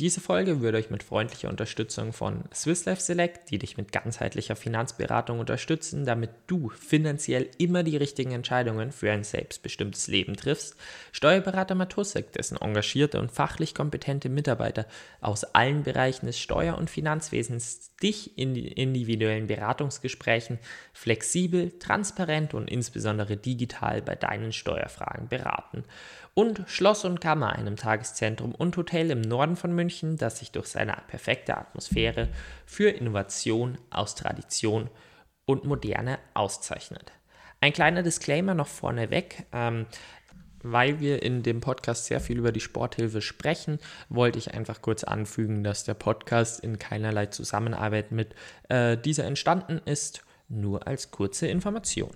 Diese Folge wird euch mit freundlicher Unterstützung von Swiss Life Select, die dich mit ganzheitlicher Finanzberatung unterstützen, damit du finanziell immer die richtigen Entscheidungen für ein selbstbestimmtes Leben triffst, Steuerberater Matusek, dessen engagierte und fachlich kompetente Mitarbeiter aus allen Bereichen des Steuer- und Finanzwesens dich in individuellen Beratungsgesprächen flexibel, transparent und insbesondere digital bei deinen Steuerfragen beraten und Schloss und Kammer, einem Tageszentrum und Hotel im Norden von München, das sich durch seine perfekte Atmosphäre für Innovation aus Tradition und Moderne auszeichnet. Ein kleiner Disclaimer noch vorneweg. Ähm, weil wir in dem Podcast sehr viel über die Sporthilfe sprechen, wollte ich einfach kurz anfügen, dass der Podcast in keinerlei Zusammenarbeit mit äh, dieser entstanden ist, nur als kurze Information.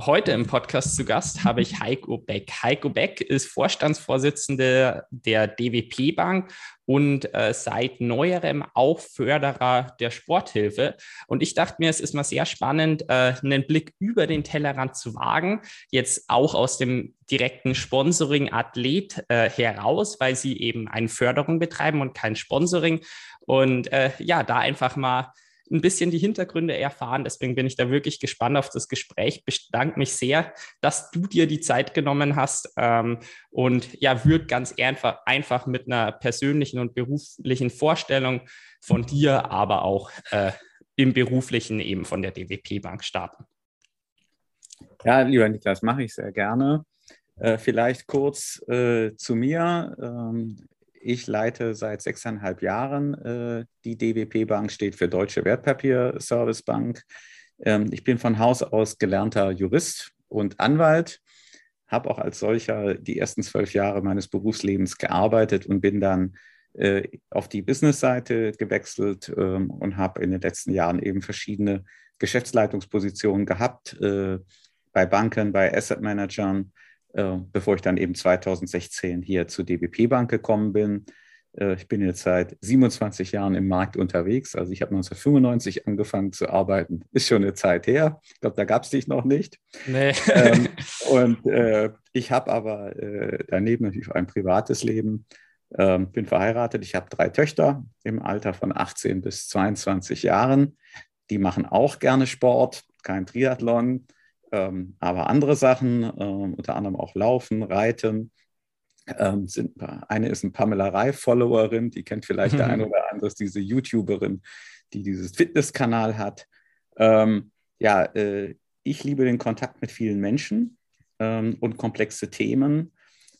Heute im Podcast zu Gast habe ich Heiko Beck. Heiko Beck ist Vorstandsvorsitzender der DWP Bank und äh, seit neuerem auch Förderer der Sporthilfe. Und ich dachte mir, es ist mal sehr spannend, äh, einen Blick über den Tellerrand zu wagen, jetzt auch aus dem direkten Sponsoring-Athlet äh, heraus, weil sie eben eine Förderung betreiben und kein Sponsoring. Und äh, ja, da einfach mal ein bisschen die Hintergründe erfahren. Deswegen bin ich da wirklich gespannt auf das Gespräch. Bedanke mich sehr, dass du dir die Zeit genommen hast ähm, und ja, würde ganz einfach, einfach mit einer persönlichen und beruflichen Vorstellung von dir, aber auch äh, im beruflichen eben von der DWP Bank starten. Ja, lieber Niklas, mache ich sehr gerne. Äh, vielleicht kurz äh, zu mir. Ähm, ich leite seit sechseinhalb Jahren äh, die DWP Bank, steht für Deutsche Wertpapier Service Bank. Ähm, ich bin von Haus aus gelernter Jurist und Anwalt, habe auch als solcher die ersten zwölf Jahre meines Berufslebens gearbeitet und bin dann äh, auf die Business-Seite gewechselt ähm, und habe in den letzten Jahren eben verschiedene Geschäftsleitungspositionen gehabt, äh, bei Banken, bei Asset Managern bevor ich dann eben 2016 hier zur DBP Bank gekommen bin. Äh, ich bin jetzt seit 27 Jahren im Markt unterwegs. Also ich habe 1995 angefangen zu arbeiten. Ist schon eine Zeit her. Ich glaube, da gab es dich noch nicht. Nee. Ähm, und äh, ich habe aber äh, daneben natürlich ein privates Leben. Ähm, bin verheiratet. Ich habe drei Töchter im Alter von 18 bis 22 Jahren. Die machen auch gerne Sport, kein Triathlon ähm, aber andere Sachen, ähm, unter anderem auch Laufen, Reiten. Ähm, sind, eine ist eine Pamela Reif-Followerin, die kennt vielleicht mhm. der eine oder andere, ist diese YouTuberin, die dieses Fitnesskanal hat. Ähm, ja, äh, ich liebe den Kontakt mit vielen Menschen ähm, und komplexe Themen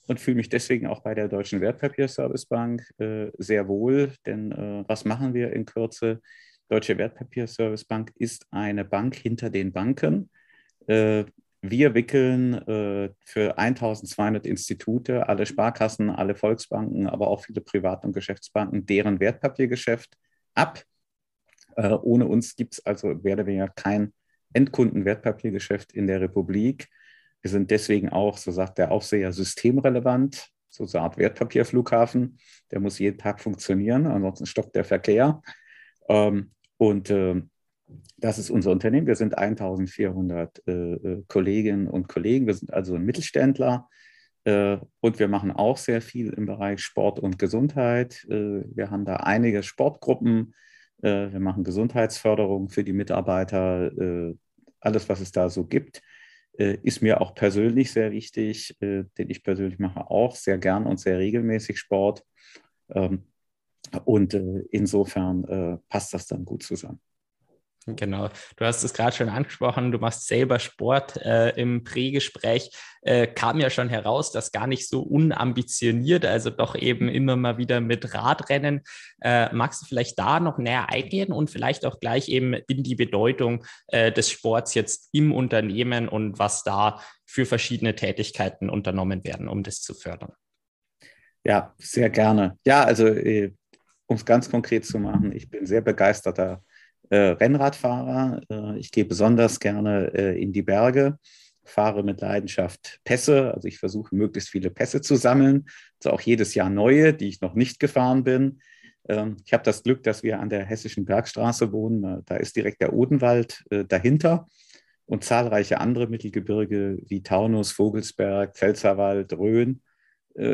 und fühle mich deswegen auch bei der Deutschen Wertpapierservicebank äh, sehr wohl. Denn äh, was machen wir in Kürze? Deutsche Wertpapierservicebank ist eine Bank hinter den Banken. Äh, wir wickeln äh, für 1200 Institute, alle Sparkassen, alle Volksbanken, aber auch viele Privat- und Geschäftsbanken, deren Wertpapiergeschäft ab. Äh, ohne uns gibt es also, werden wir ja kein Endkundenwertpapiergeschäft in der Republik. Wir sind deswegen auch, so sagt der Aufseher, systemrelevant, so eine Art Wertpapierflughafen. Der muss jeden Tag funktionieren, ansonsten stoppt der Verkehr. Ähm, und das ist unser Unternehmen. Wir sind 1400 äh, äh, Kolleginnen und Kollegen. Wir sind also ein Mittelständler äh, und wir machen auch sehr viel im Bereich Sport und Gesundheit. Äh, wir haben da einige Sportgruppen. Äh, wir machen Gesundheitsförderung für die Mitarbeiter. Äh, alles, was es da so gibt, ist mir auch persönlich sehr wichtig, denn ich persönlich mache auch sehr gern und sehr regelmäßig Sport. Ähm, und insofern passt das dann gut zusammen. Genau, du hast es gerade schon angesprochen, du machst selber Sport. Äh, Im Prägespräch äh, kam ja schon heraus, dass gar nicht so unambitioniert, also doch eben immer mal wieder mit Radrennen. Äh, magst du vielleicht da noch näher eingehen und vielleicht auch gleich eben in die Bedeutung äh, des Sports jetzt im Unternehmen und was da für verschiedene Tätigkeiten unternommen werden, um das zu fördern? Ja, sehr gerne. Ja, also äh, um es ganz konkret zu machen, ich bin sehr begeisterter Rennradfahrer. ich gehe besonders gerne in die Berge fahre mit Leidenschaft Pässe. Also ich versuche möglichst viele Pässe zu sammeln. Also auch jedes Jahr neue, die ich noch nicht gefahren bin. Ähm, ich habe das Glück, dass wir an der Hessischen Bergstraße wohnen. Da ist direkt der Odenwald äh, dahinter und zahlreiche andere Mittelgebirge wie Taunus, Vogelsberg, Pfälzerwald, Rhön äh,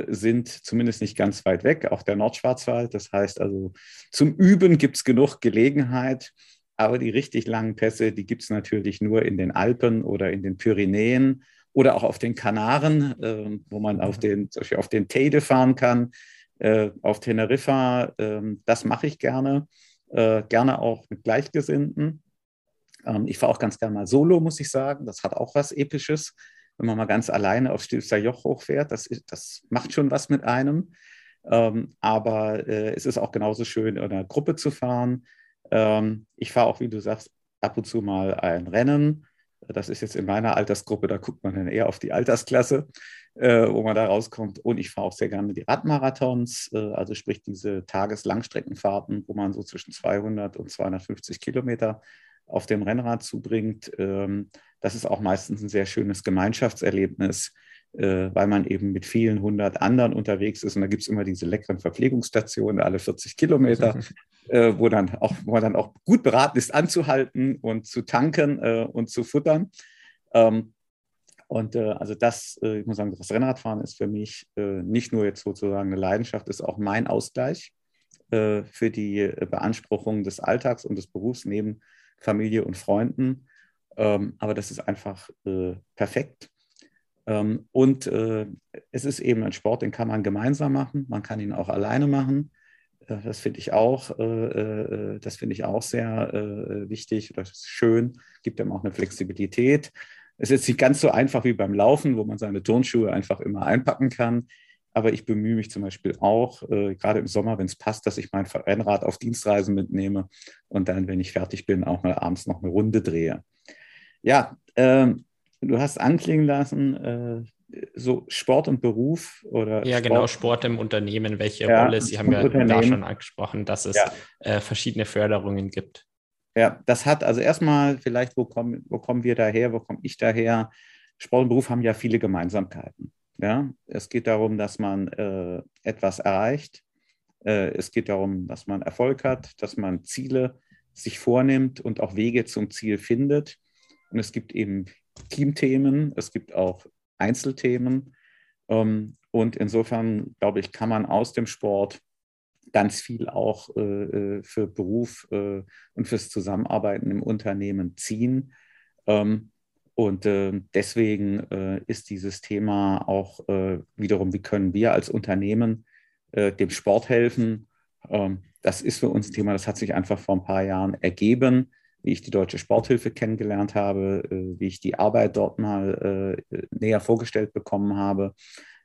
sind zumindest nicht ganz weit weg, auch der Nordschwarzwald. Das heißt also, zum Üben gibt es genug Gelegenheit. Aber die richtig langen Pässe, die gibt es natürlich nur in den Alpen oder in den Pyrenäen oder auch auf den Kanaren, äh, wo man auf den, zum Beispiel auf den Teide fahren kann, äh, auf Teneriffa. Äh, das mache ich gerne, äh, gerne auch mit Gleichgesinnten. Ähm, ich fahre auch ganz gerne mal solo, muss ich sagen. Das hat auch was Episches, wenn man mal ganz alleine auf Stilfster Joch hochfährt. Das, ist, das macht schon was mit einem. Ähm, aber äh, es ist auch genauso schön, in einer Gruppe zu fahren ähm, ich fahre auch, wie du sagst, ab und zu mal ein Rennen. Das ist jetzt in meiner Altersgruppe, da guckt man dann eher auf die Altersklasse, äh, wo man da rauskommt. Und ich fahre auch sehr gerne die Radmarathons, äh, also sprich diese Tageslangstreckenfahrten, wo man so zwischen 200 und 250 Kilometer auf dem Rennrad zubringt. Ähm, das ist auch meistens ein sehr schönes Gemeinschaftserlebnis, äh, weil man eben mit vielen hundert anderen unterwegs ist. Und da gibt es immer diese leckeren Verpflegungsstationen alle 40 Kilometer, äh, wo, dann auch, wo man dann auch gut beraten ist, anzuhalten und zu tanken äh, und zu futtern. Ähm, und also das, ich muss sagen, das Rennradfahren ist für mich nicht nur jetzt sozusagen eine Leidenschaft, ist auch mein Ausgleich für die Beanspruchung des Alltags und des Berufs neben Familie und Freunden. Ähm, aber das ist einfach perfekt. Ähm, und es ist eben ein Sport, den kann man gemeinsam machen, man kann ihn auch alleine machen. Äh, das finde ich auch, äh, äh, das finde ich auch sehr wichtig. Das ist schön, gibt einem auch eine Flexibilität. Es ist nicht ganz so einfach wie beim Laufen, wo man seine Turnschuhe einfach immer einpacken kann. Aber ich bemühe mich zum Beispiel auch, äh, gerade im Sommer, wenn es passt, dass ich mein Rennrad auf Dienstreisen mitnehme und dann, wenn ich fertig bin, auch mal abends noch eine Runde drehe. Ja, äh, du hast anklingen lassen, äh, so Sport und Beruf oder. Ja, genau, Sport. genau, Sport im Unternehmen, welche ja, Rolle? Sie haben ja da schon angesprochen, dass es ja. äh, verschiedene Förderungen gibt. Ja, das hat also erstmal vielleicht, wo kommen, wo kommen wir daher, wo komme ich daher? Sport und Beruf haben ja viele Gemeinsamkeiten. Ja? Es geht darum, dass man äh, etwas erreicht. Äh, es geht darum, dass man Erfolg hat, dass man Ziele sich vornimmt und auch Wege zum Ziel findet. Und es gibt eben Teamthemen, es gibt auch Einzelthemen. Ähm, und insofern, glaube ich, kann man aus dem Sport ganz viel auch äh, äh, für Beruf äh, und fürs Zusammenarbeiten im Unternehmen ziehen. Ähm, und deswegen ist dieses Thema auch wiederum, wie können wir als Unternehmen dem Sport helfen? Ähm, das ist für uns ein Thema, das hat sich einfach vor ein paar Jahren ergeben wie ich die Deutsche Sporthilfe kennengelernt habe, äh, wie ich die Arbeit dort mal äh, näher vorgestellt bekommen habe.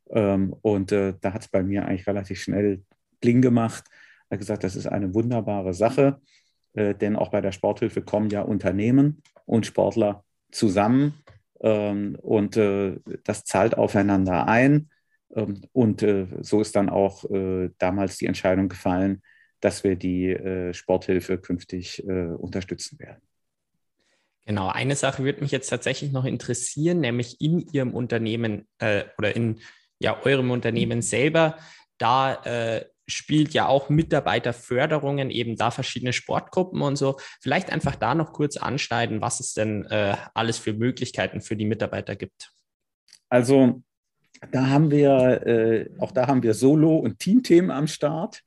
Ähm, und äh, da hat es bei mir eigentlich relativ schnell Bling gemacht. Er hat gesagt, das ist eine wunderbare Sache, denn auch bei der Sporthilfe kommen ja Unternehmen und Sportler zusammen ähm, und das zahlt aufeinander ein. Ähm, und so ist dann auch damals die Entscheidung gefallen, dass wir die äh, Sporthilfe künftig äh, unterstützen werden. Genau, eine Sache würde mich jetzt tatsächlich noch interessieren, nämlich in Ihrem Unternehmen äh, oder in ja, eurem Unternehmen selber. Da äh, spielt ja auch Mitarbeiterförderungen, eben da verschiedene Sportgruppen und so. Vielleicht einfach da noch kurz anschneiden, was es denn äh, alles für Möglichkeiten für die Mitarbeiter gibt. Also da haben wir, äh, auch da haben wir Solo- und Teamthemen am Start.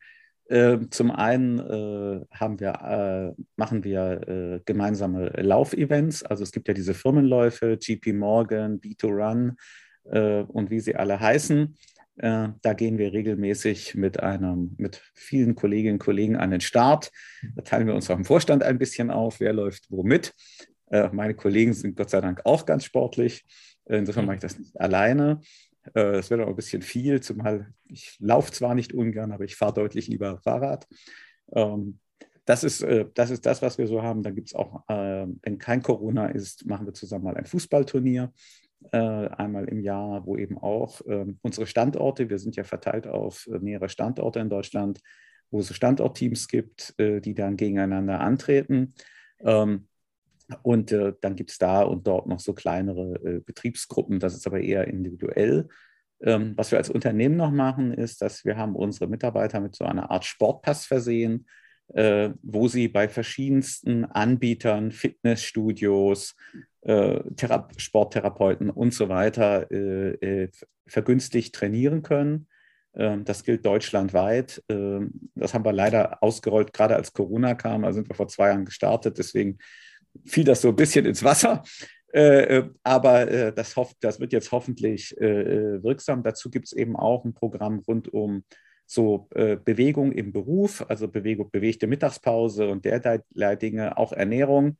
Ähm, zum einen äh, haben wir, äh, machen wir äh, gemeinsame Laufevents. Also es gibt ja diese Firmenläufe, GP Morgan, B2Run äh, und wie sie alle heißen. Äh, da gehen wir regelmäßig mit einem, mit vielen Kolleginnen und Kollegen an den Start. Da teilen wir uns auch im Vorstand ein bisschen auf, wer läuft wo mit. Äh, meine Kollegen sind Gott sei Dank auch ganz sportlich. Insofern mache ich das nicht alleine. Äh, das wäre auch ein bisschen viel, zumal ich laufe zwar nicht ungern, aber ich fahre deutlich lieber Fahrrad. Ähm, das ist, das ist das, was wir so haben. Dann gibt es auch, wenn kein Corona ist, machen wir zusammen mal ein Fußballturnier. Einmal im Jahr, wo eben auch ähm, unsere Standorte, wir sind ja verteilt auf mehrere Standorte in Deutschland, wo es Standortteams gibt, äh, die dann gegeneinander antreten. Ähm, und äh, dann gibt es da und dort noch so kleinere äh, Betriebsgruppen, das ist aber eher individuell. Ähm, was wir als Unternehmen noch machen, ist, dass wir haben unsere Mitarbeiter mit so einer Art Sportpass versehen, äh, wo sie bei verschiedensten Anbietern, Fitnessstudios, äh, Sporttherapeuten und so weiter äh, äh, vergünstigt trainieren können. Ähm, das gilt deutschlandweit. Ähm, das haben wir leider ausgerollt, gerade als Corona kam. Da sind wir vor zwei Jahren gestartet. Deswegen fiel das so ein bisschen ins Wasser. Äh, äh, aber das, hofft, das, wird jetzt hoffentlich wirksam. Dazu gibt es eben auch ein Programm rund um so Bewegung im Beruf, also Bewegung, bewegte Mittagspause und derlei Dinge, auch Ernährung.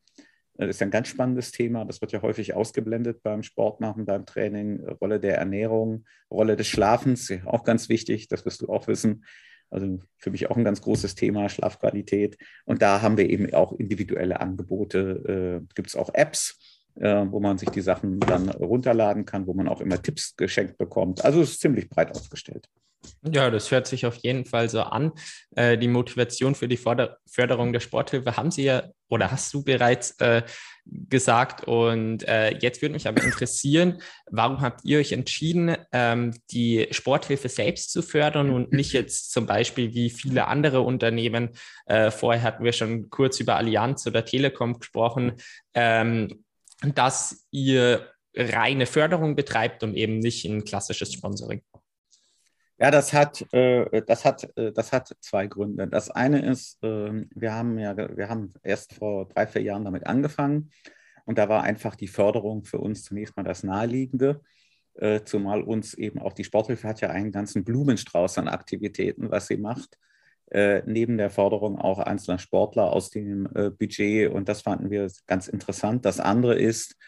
Das ist ein ganz spannendes Thema. Das wird ja häufig ausgeblendet beim Sport machen, beim Training. Rolle der Ernährung, Rolle des Schlafens, auch ganz wichtig, das wirst du auch wissen. Also für mich auch ein ganz großes Thema, Schlafqualität. Und da haben wir eben auch individuelle Angebote. Äh, Gibt es auch Apps, äh, wo man sich die Sachen dann runterladen kann, wo man auch immer Tipps geschenkt bekommt. Also es ist ziemlich breit aufgestellt. Ja, das hört sich auf jeden Fall so an. Äh, die Motivation für die Förderung der Sporthilfe haben Sie ja oder hast du bereits äh, gesagt. Und äh, jetzt würde mich aber interessieren, warum habt ihr euch entschieden, ähm, die Sporthilfe selbst zu fördern und nicht jetzt zum Beispiel wie viele andere Unternehmen? Äh, vorher hatten wir schon kurz über Allianz oder Telekom gesprochen, ähm, dass ihr reine Förderung betreibt und eben nicht ein klassisches Sponsoring. Ja, das hat, äh, das, hat, äh, das hat zwei Gründe. Das eine ist, äh, wir, haben ja, wir haben erst vor drei, vier Jahren damit angefangen und da war einfach die Förderung für uns zunächst mal das Naheliegende, äh, zumal uns eben auch die Sporthilfe hat ja einen ganzen Blumenstrauß an Aktivitäten, was sie macht. Äh, neben der Förderung auch einzelner Sportler aus dem äh, Budget und das fanden wir ganz interessant. Das andere ist,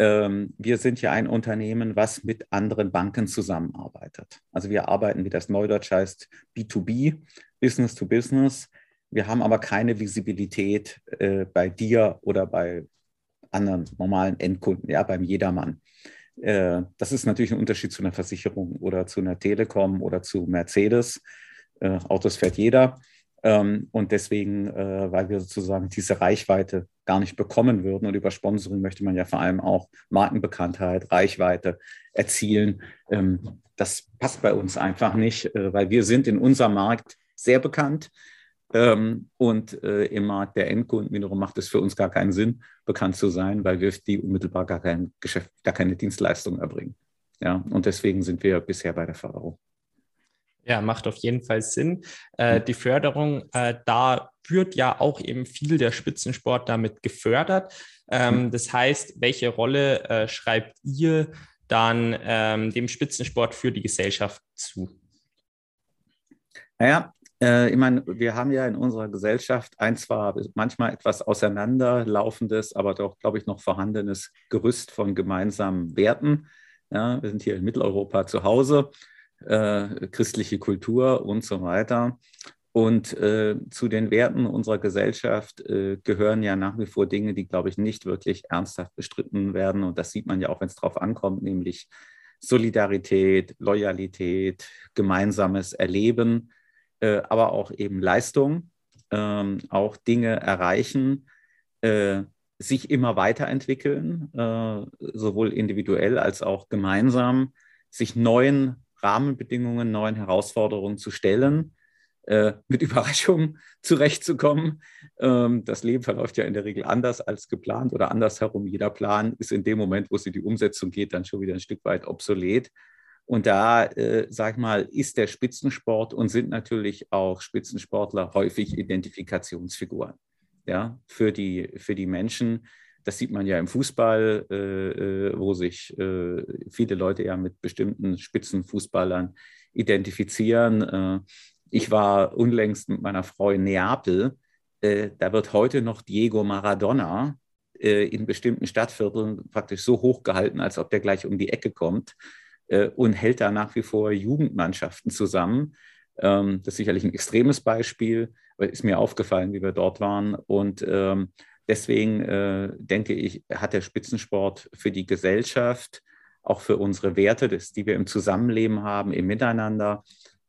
ähm, wir sind ja ein Unternehmen, was mit anderen Banken zusammenarbeitet. Also wir arbeiten, wie das Neudeutsch heißt, B2B, Business to Business. Wir haben aber keine Visibilität äh, bei dir oder bei anderen normalen Endkunden, ja, beim Jedermann. Äh, das ist natürlich ein Unterschied zu einer Versicherung oder zu einer Telekom oder zu Mercedes. Äh, Autos fährt jeder. Ähm, und deswegen, äh, weil wir sozusagen diese Reichweite gar nicht bekommen würden. Und über Sponsoring möchte man ja vor allem auch Markenbekanntheit, Reichweite erzielen. Ähm, das passt bei uns einfach nicht, äh, weil wir sind in unserem Markt sehr bekannt. Ähm, und äh, im Markt der Endkunden wiederum macht es für uns gar keinen Sinn, bekannt zu sein, weil wir die unmittelbar gar kein Geschäft, gar keine Dienstleistung erbringen. Ja, und deswegen sind wir bisher bei der Förderung. Ja, macht auf jeden Fall Sinn. Äh, die Förderung, äh, da wird ja auch eben viel der Spitzensport damit gefördert. Ähm, mhm. das heißt, welche Rolle äh, schreibt ihr dann ähm, dem Spitzensport für die Gesellschaft zu? Naja, äh, ich meine, wir haben ja in unserer Gesellschaft ein zwar manchmal etwas auseinanderlaufendes, aber doch, glaube ich, noch vorhandenes Gerüst von gemeinsamen Werten. Ja, wir sind hier in Mitteleuropa zu Hause äh, christliche Kultur und so weiter. Und äh, zu den Werten unserer Gesellschaft äh, gehören ja nach wie vor Dinge, die, glaube ich, nicht wirklich ernsthaft bestritten werden. Und das sieht man ja auch, wenn es darauf ankommt, nämlich Solidarität, Loyalität, gemeinsames Erleben, äh, aber auch eben Leistung, ähm, auch Dinge erreichen, äh, sich immer weiterentwickeln, äh, sowohl individuell als auch gemeinsam, sich neuen Rahmenbedingungen, neuen Herausforderungen zu stellen, äh, mit Überraschungen zurechtzukommen. Ähm, das Leben verläuft ja in der Regel anders als geplant oder andersherum. Jeder Plan ist in dem Moment, wo es in die Umsetzung geht, dann schon wieder ein Stück weit obsolet. Und da, äh, sag ich mal, ist der Spitzensport und sind natürlich auch Spitzensportler häufig Identifikationsfiguren ja, für, die, für die Menschen, das sieht man ja im Fußball, äh, äh, wo sich äh, viele Leute ja mit bestimmten Spitzenfußballern identifizieren. Äh, ich war unlängst mit meiner Frau in Neapel. Äh, da wird heute noch Diego Maradona äh, in bestimmten Stadtvierteln praktisch so hoch gehalten, als ob der gleich um die Ecke kommt und hält da nach wie vor Jugendmannschaften zusammen. Ähm, das ist sicherlich ein extremes Beispiel, aber ist mir aufgefallen, wie wir dort waren. Und ähm, Deswegen äh, denke ich, hat der Spitzensport für die Gesellschaft, auch für unsere Werte, das, die wir im Zusammenleben haben, im Miteinander,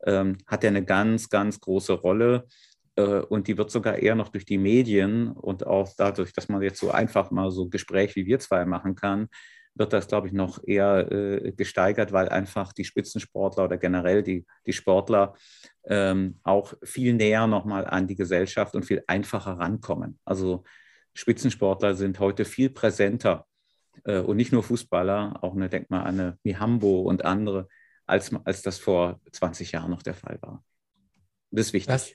ähm, hat er eine ganz, ganz große Rolle. Äh, und die wird sogar eher noch durch die Medien und auch dadurch, dass man jetzt so einfach mal so Gespräch wie wir zwei machen kann, wird das, glaube ich, noch eher äh, gesteigert, weil einfach die Spitzensportler oder generell die, die Sportler ähm, auch viel näher nochmal an die Gesellschaft und viel einfacher rankommen. Also Spitzensportler sind heute viel präsenter äh, und nicht nur Fußballer, auch eine, denk mal an eine Mihambo und andere, als, als das vor 20 Jahren noch der Fall war. Das ist wichtig. Was?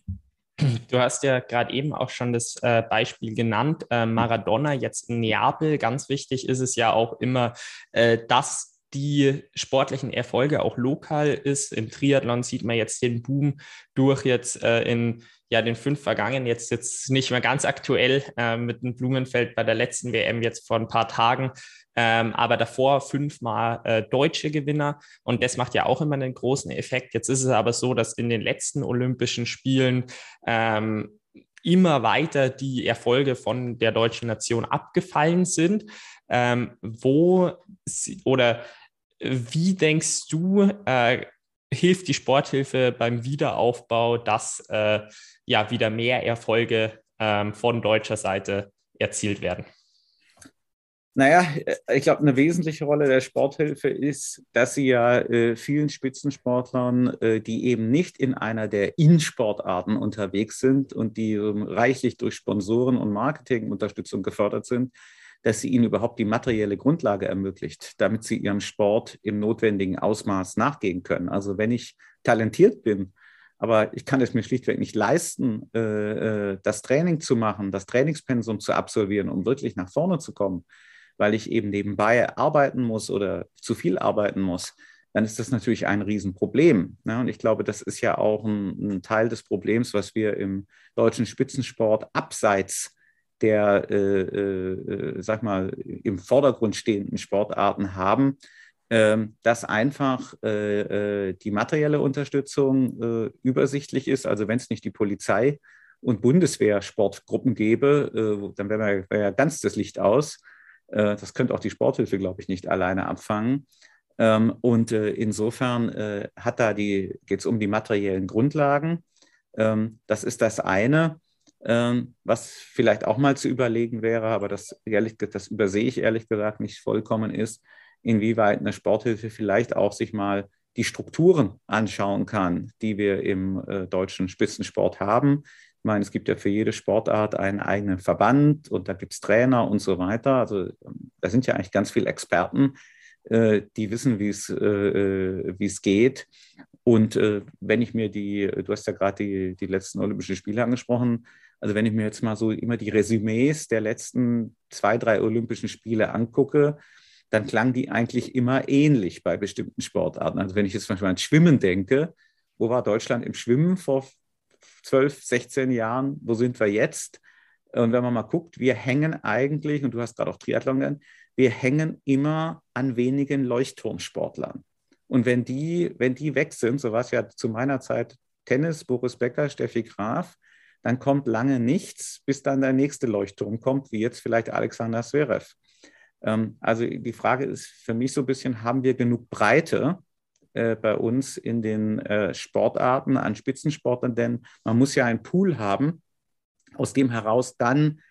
Du hast ja gerade eben auch schon das äh, Beispiel genannt, äh, Maradona jetzt in Neapel. Ganz wichtig ist es ja auch immer, äh, dass die sportlichen Erfolge auch lokal ist. Im Triathlon sieht man jetzt den Boom durch jetzt äh, in ja, den fünf vergangen, jetzt, jetzt nicht mehr ganz aktuell äh, mit dem Blumenfeld bei der letzten WM jetzt vor ein paar Tagen, ähm, aber davor fünfmal äh, deutsche Gewinner und das macht ja auch immer einen großen Effekt. Jetzt ist es aber so, dass in den letzten Olympischen Spielen ähm, immer weiter die Erfolge von der deutschen Nation abgefallen sind. Ähm, wo oder wie denkst du, äh, hilft die Sporthilfe beim Wiederaufbau, dass äh, ja wieder mehr Erfolge ähm, von deutscher Seite erzielt werden? Naja, ich glaube, eine wesentliche Rolle der Sporthilfe ist, dass sie ja äh, vielen Spitzensportlern, äh, die eben nicht in einer der In-Sportarten unterwegs sind und die ähm, reichlich durch Sponsoren und Marketingunterstützung gefördert sind, dass sie ihnen überhaupt die materielle Grundlage ermöglicht, damit sie ihrem Sport im notwendigen Ausmaß nachgehen können. Also wenn ich talentiert bin, aber ich kann es mir schlichtweg nicht leisten, äh, äh, das Training zu machen, das Trainingspensum zu absolvieren, um wirklich nach vorne zu kommen, weil ich eben nebenbei arbeiten muss oder zu viel arbeiten muss, dann ist das natürlich ein Riesenproblem. Ne? Und ich glaube, das ist ja auch ein, ein, Teil des Problems, was wir im deutschen Spitzensport abseits der, äh, äh, sag mal, im Vordergrund stehenden Sportarten haben, äh, dass einfach äh, äh, die materielle Unterstützung übersichtlich ist. Also wenn es nicht die Polizei und Bundeswehr-Sportgruppen gäbe, dann wäre wär ja ganz das Licht aus. das könnte auch die Sporthilfe, glaube ich, nicht alleine abfangen. Ähm, und insofern hat da die, geht es um die materiellen Grundlagen. Ähm, das ist das eine. Ähm, was vielleicht auch mal zu überlegen wäre, aber das, ehrlich, das übersehe ich ehrlich gesagt nicht vollkommen ist, inwieweit eine Sporthilfe vielleicht auch sich mal die Strukturen anschauen kann, die wir im äh, deutschen Spitzensport haben. Ich meine, es gibt ja für jede Sportart einen eigenen Verband und da gibt es Trainer und so weiter. Also ähm, da sind ja eigentlich ganz viele Experten, äh, die wissen, wie es äh, äh es geht. Und äh, wenn ich mir die, du hast ja gerade die, die letzten Olympischen Spiele angesprochen, also wenn ich mir jetzt mal so immer die Resümees der letzten zwei, drei Olympischen Spiele angucke, dann klang die eigentlich immer ähnlich bei bestimmten Sportarten. Also wenn ich jetzt zum Beispiel an Schwimmen denke, wo war Deutschland im Schwimmen vor 12, 16 Jahren? Wo sind wir jetzt? Und wenn man mal guckt, wir hängen eigentlich, und du hast gerade auch Triathlon genannt, wir hängen immer an wenigen Leuchtturmsportlern. Und wenn die, wenn die weg sind, so war es ja zu meiner Zeit Tennis, Boris Becker, Steffi Graf, dann kommt lange nichts, bis dann der nächste Leuchtturm kommt, wie jetzt vielleicht Alexander Zverev. Ähm, also die Frage ist für mich so ein bisschen, haben wir genug Breite äh, bei uns in den äh, Sportarten an Spitzensportlern? Denn man muss ja einen Pool haben, aus dem heraus dann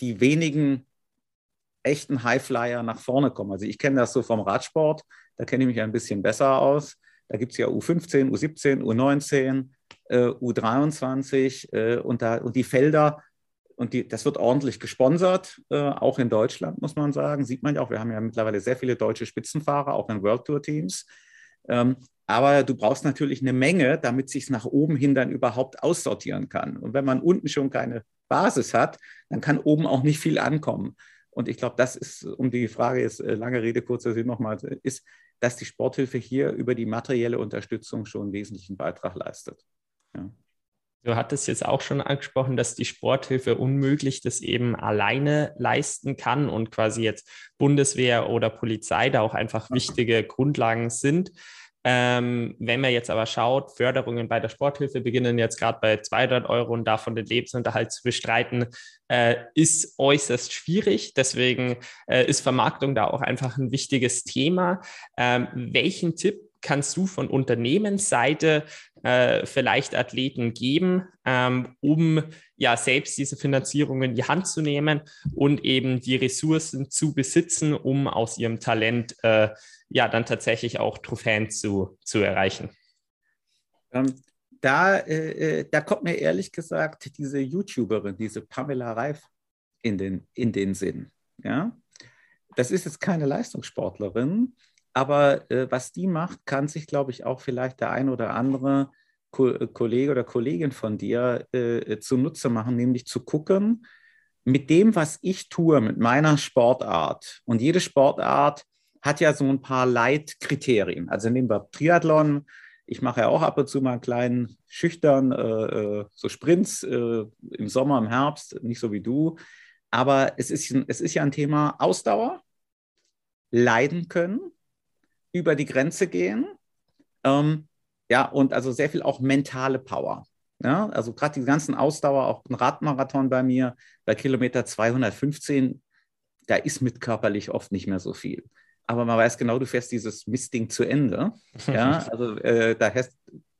die wenigen echten Highflyer nach vorne kommen. Also ich kenne das so vom Radsport, da kenne ich mich ein bisschen besser aus. Da gibt es ja U15, U17, U19, äh, U23 äh, und, da, und die Felder, und die, das wird ordentlich gesponsert, äh, auch in Deutschland, muss man sagen. Sieht man ja auch, wir haben ja mittlerweile sehr viele deutsche Spitzenfahrer, auch in World Tour Teams. Ähm, aber du brauchst natürlich eine Menge, damit sich nach oben hin dann überhaupt aussortieren kann. Und wenn man unten schon keine Basis hat, dann kann oben auch nicht viel ankommen. Und ich glaube, das ist, um die Frage jetzt äh, lange Rede, kurzer Sinn nochmal, ist, dass die Sporthilfe hier über die materielle Unterstützung schon einen wesentlichen Beitrag leistet. Ja. Du hattest jetzt auch schon angesprochen, dass die Sporthilfe unmöglich das eben alleine leisten kann und quasi jetzt Bundeswehr oder Polizei da auch einfach wichtige Grundlagen sind. Ähm, wenn man jetzt aber schaut, Förderungen bei der Sporthilfe beginnen jetzt gerade bei 200 Euro und davon den Lebensunterhalt zu bestreiten, äh, ist äußerst schwierig. Deswegen äh, ist Vermarktung da auch einfach ein wichtiges Thema. Ähm, welchen Tipp kannst du von Unternehmensseite äh, vielleicht Athleten geben, ähm, um ja selbst diese Finanzierung in die Hand zu nehmen und eben die Ressourcen zu besitzen, um aus ihrem Talent äh, ja dann tatsächlich auch Trophäen zu, zu erreichen? Ähm, da, äh, äh, da kommt mir ehrlich gesagt diese YouTuberin, diese Pamela Reif in den, in den Sinn. Ja? Das ist jetzt keine Leistungssportlerin, aber äh, was die macht, kann sich, glaube ich, auch vielleicht der ein oder andere Ko Kollege oder Kollegin von dir äh, zunutze machen, nämlich zu gucken, mit dem, was ich tue, mit meiner Sportart. Und jede Sportart hat ja so ein paar Leitkriterien. Also nehmen wir Triathlon, ich mache ja auch ab und zu mal einen kleinen schüchtern, äh, äh, so Sprints äh, im Sommer, im Herbst, nicht so wie du. Aber es ist, es ist ja ein Thema Ausdauer, leiden können, über die Grenze gehen. Ähm, ja, und also sehr viel auch mentale Power. Ja, also gerade die ganzen Ausdauer, auch ein Radmarathon bei mir, bei Kilometer 215, da ist mit körperlich oft nicht mehr so viel aber man weiß genau, du fährst dieses Mistding zu Ende. Ja, also äh, da heißt,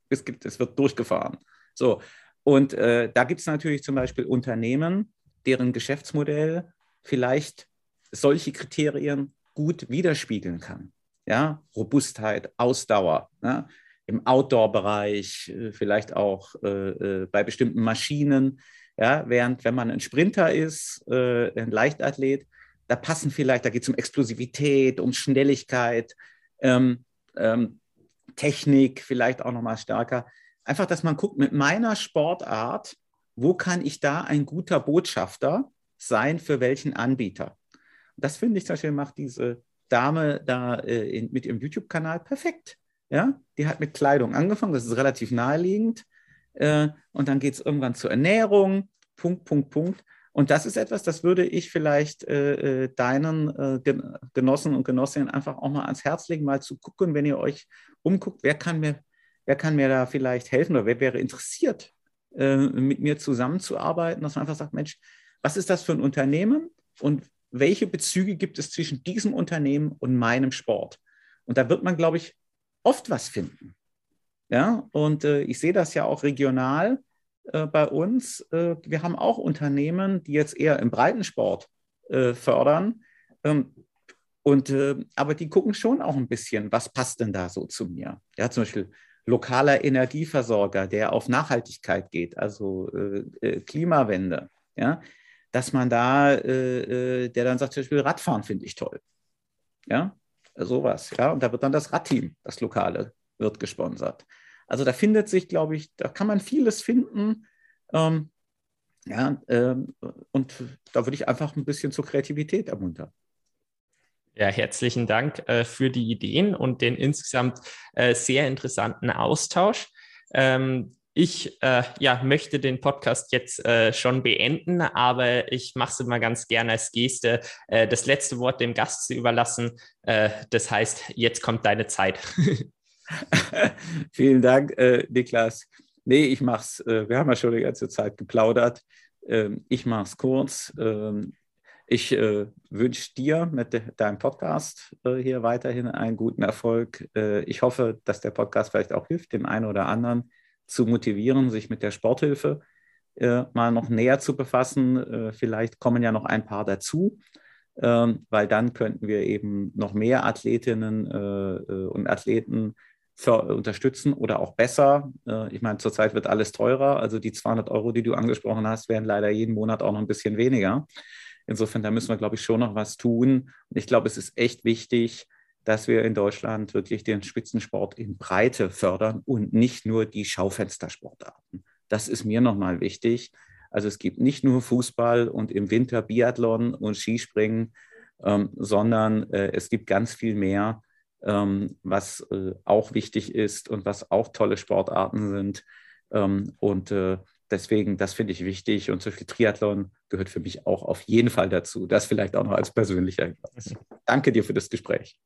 es, gibt, es wird durchgefahren. So, und äh, da gibt es natürlich zum Beispiel Unternehmen, deren Geschäftsmodell vielleicht solche Kriterien gut widerspiegeln kann. Ja, Robustheit, Ausdauer. Ja? Im Outdoor-Bereich, äh, vielleicht auch äh, äh, bei bestimmten Maschinen. Ja, während wenn man ein Sprinter ist, äh, ein Leichtathlet, da passen vielleicht, da geht es um Explosivität, um Schnelligkeit, ähm, ähm, Technik vielleicht auch nochmal stärker. Einfach, dass man guckt, mit meiner Sportart, wo kann ich da ein guter Botschafter sein für welchen Anbieter? Das finde ich zum Beispiel macht diese Dame da äh, in, mit ihrem YouTube-Kanal perfekt. Ja, die hat mit Kleidung angefangen, das ist relativ naheliegend. Äh, und dann geht es irgendwann zur Ernährung, Punkt, Punkt, Punkt. Und das ist etwas, das würde ich vielleicht äh, äh deinen äh, Genossen und Genossinnen einfach auch mal ans Herz legen, mal zu gucken, wenn ihr euch umguckt, wer kann mir, wer kann mir da vielleicht helfen oder wer wäre interessiert, äh, mit mir zusammenzuarbeiten, dass man einfach sagt, Mensch, was ist das für ein Unternehmen und welche Bezüge gibt es zwischen diesem Unternehmen und meinem Sport? Und da wird man, glaube ich, oft was finden. Ja, und äh, ich sehe das ja auch regional äh, bei uns. Äh, wir haben auch Unternehmen, die jetzt eher im Breitensport äh, fördern. Ähm, und, äh, aber die gucken schon auch ein bisschen, was passt denn da so zu mir? Ja, zum Beispiel lokaler Energieversorger, der auf Nachhaltigkeit geht, also äh, Klimawende. Ja, dass man da, der dann sagt, zum Beispiel Radfahren finde ich toll. Ja, sowas. Ja, und da wird dann das Radteam, das lokale, wird gesponsert. Also da findet sich, glaube ich, da kann man vieles finden. Ähm, ja, ähm, und da würde ich einfach ein bisschen zur Kreativität ermuntern. Ja, herzlichen Dank äh, für die Ideen und den insgesamt äh, sehr interessanten Austausch. Ähm, ich äh, ja, möchte den Podcast jetzt äh, schon beenden, aber ich mache es immer ganz gerne als Geste, äh, das letzte Wort dem Gast zu überlassen. Äh, das heißt, jetzt kommt deine Zeit. Vielen Dank, äh, Niklas. Nee, ich mach's. Äh, wir haben ja schon die ganze Zeit geplaudert. Ähm, ich mach's kurz. Ähm, ich wünsche dir mit de deinem Podcast hier weiterhin einen guten Erfolg. Ich hoffe, dass der Podcast vielleicht auch hilft, dem einen oder anderen zu motivieren, sich mit der Sporthilfe äh, mal noch näher zu befassen. vielleicht kommen ja noch ein paar dazu. Ähm, weil dann könnten wir eben noch mehr Athletinnen und Athleten unterstützen oder auch besser. Äh, ich meine, zurzeit wird alles teurer. Also die 200 Euro, die du angesprochen hast, werden leider jeden Monat auch noch ein bisschen weniger. Insofern, da müssen wir, glaube ich, schon noch was tun. Und ich glaube, es ist echt wichtig, dass wir in Deutschland wirklich den Spitzensport in Breite fördern und nicht nur die Schaufenstersportarten. Das ist mir nochmal wichtig. Also es gibt nicht nur Fußball und im Winter Biathlon und Skispringen, ähm, sondern äh, es gibt ganz viel mehr ähm, was äh, auch wichtig ist und was auch tolle Sportarten sind. Ähm, und äh, deswegen, das finde ich wichtig. Und zum Beispiel Triathlon gehört für mich auch auf jeden Fall dazu. Das vielleicht auch noch als persönlicher Hinweis. Danke dir für das Gespräch.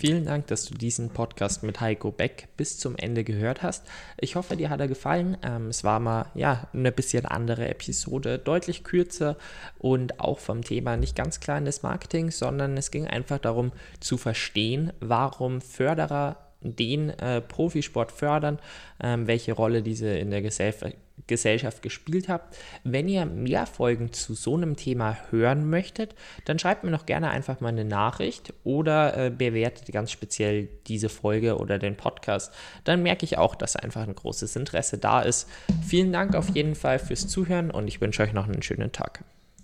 Vielen Dank, dass du diesen Podcast mit Heiko Beck bis zum Ende gehört hast. Ich hoffe, dir hat er gefallen. Ähm, es war mal ja eine bisschen andere Episode, deutlich kürzer und auch vom Thema nicht ganz kleines Marketing, sondern es ging einfach darum zu verstehen, warum Förderer den äh, Profisport fördern, ähm, welche Rolle diese in der Gesellschaft Gesellschaft gespielt habt. Wenn ihr mehr Folgen zu so einem Thema hören möchtet, dann schreibt mir noch gerne einfach mal eine Nachricht oder äh, bewertet ganz speziell diese Folge oder den Podcast. Dann merke ich auch, dass einfach ein großes Interesse da ist. Vielen Dank auf jeden Fall fürs Zuhören und ich wünsche euch noch einen schönen Tag.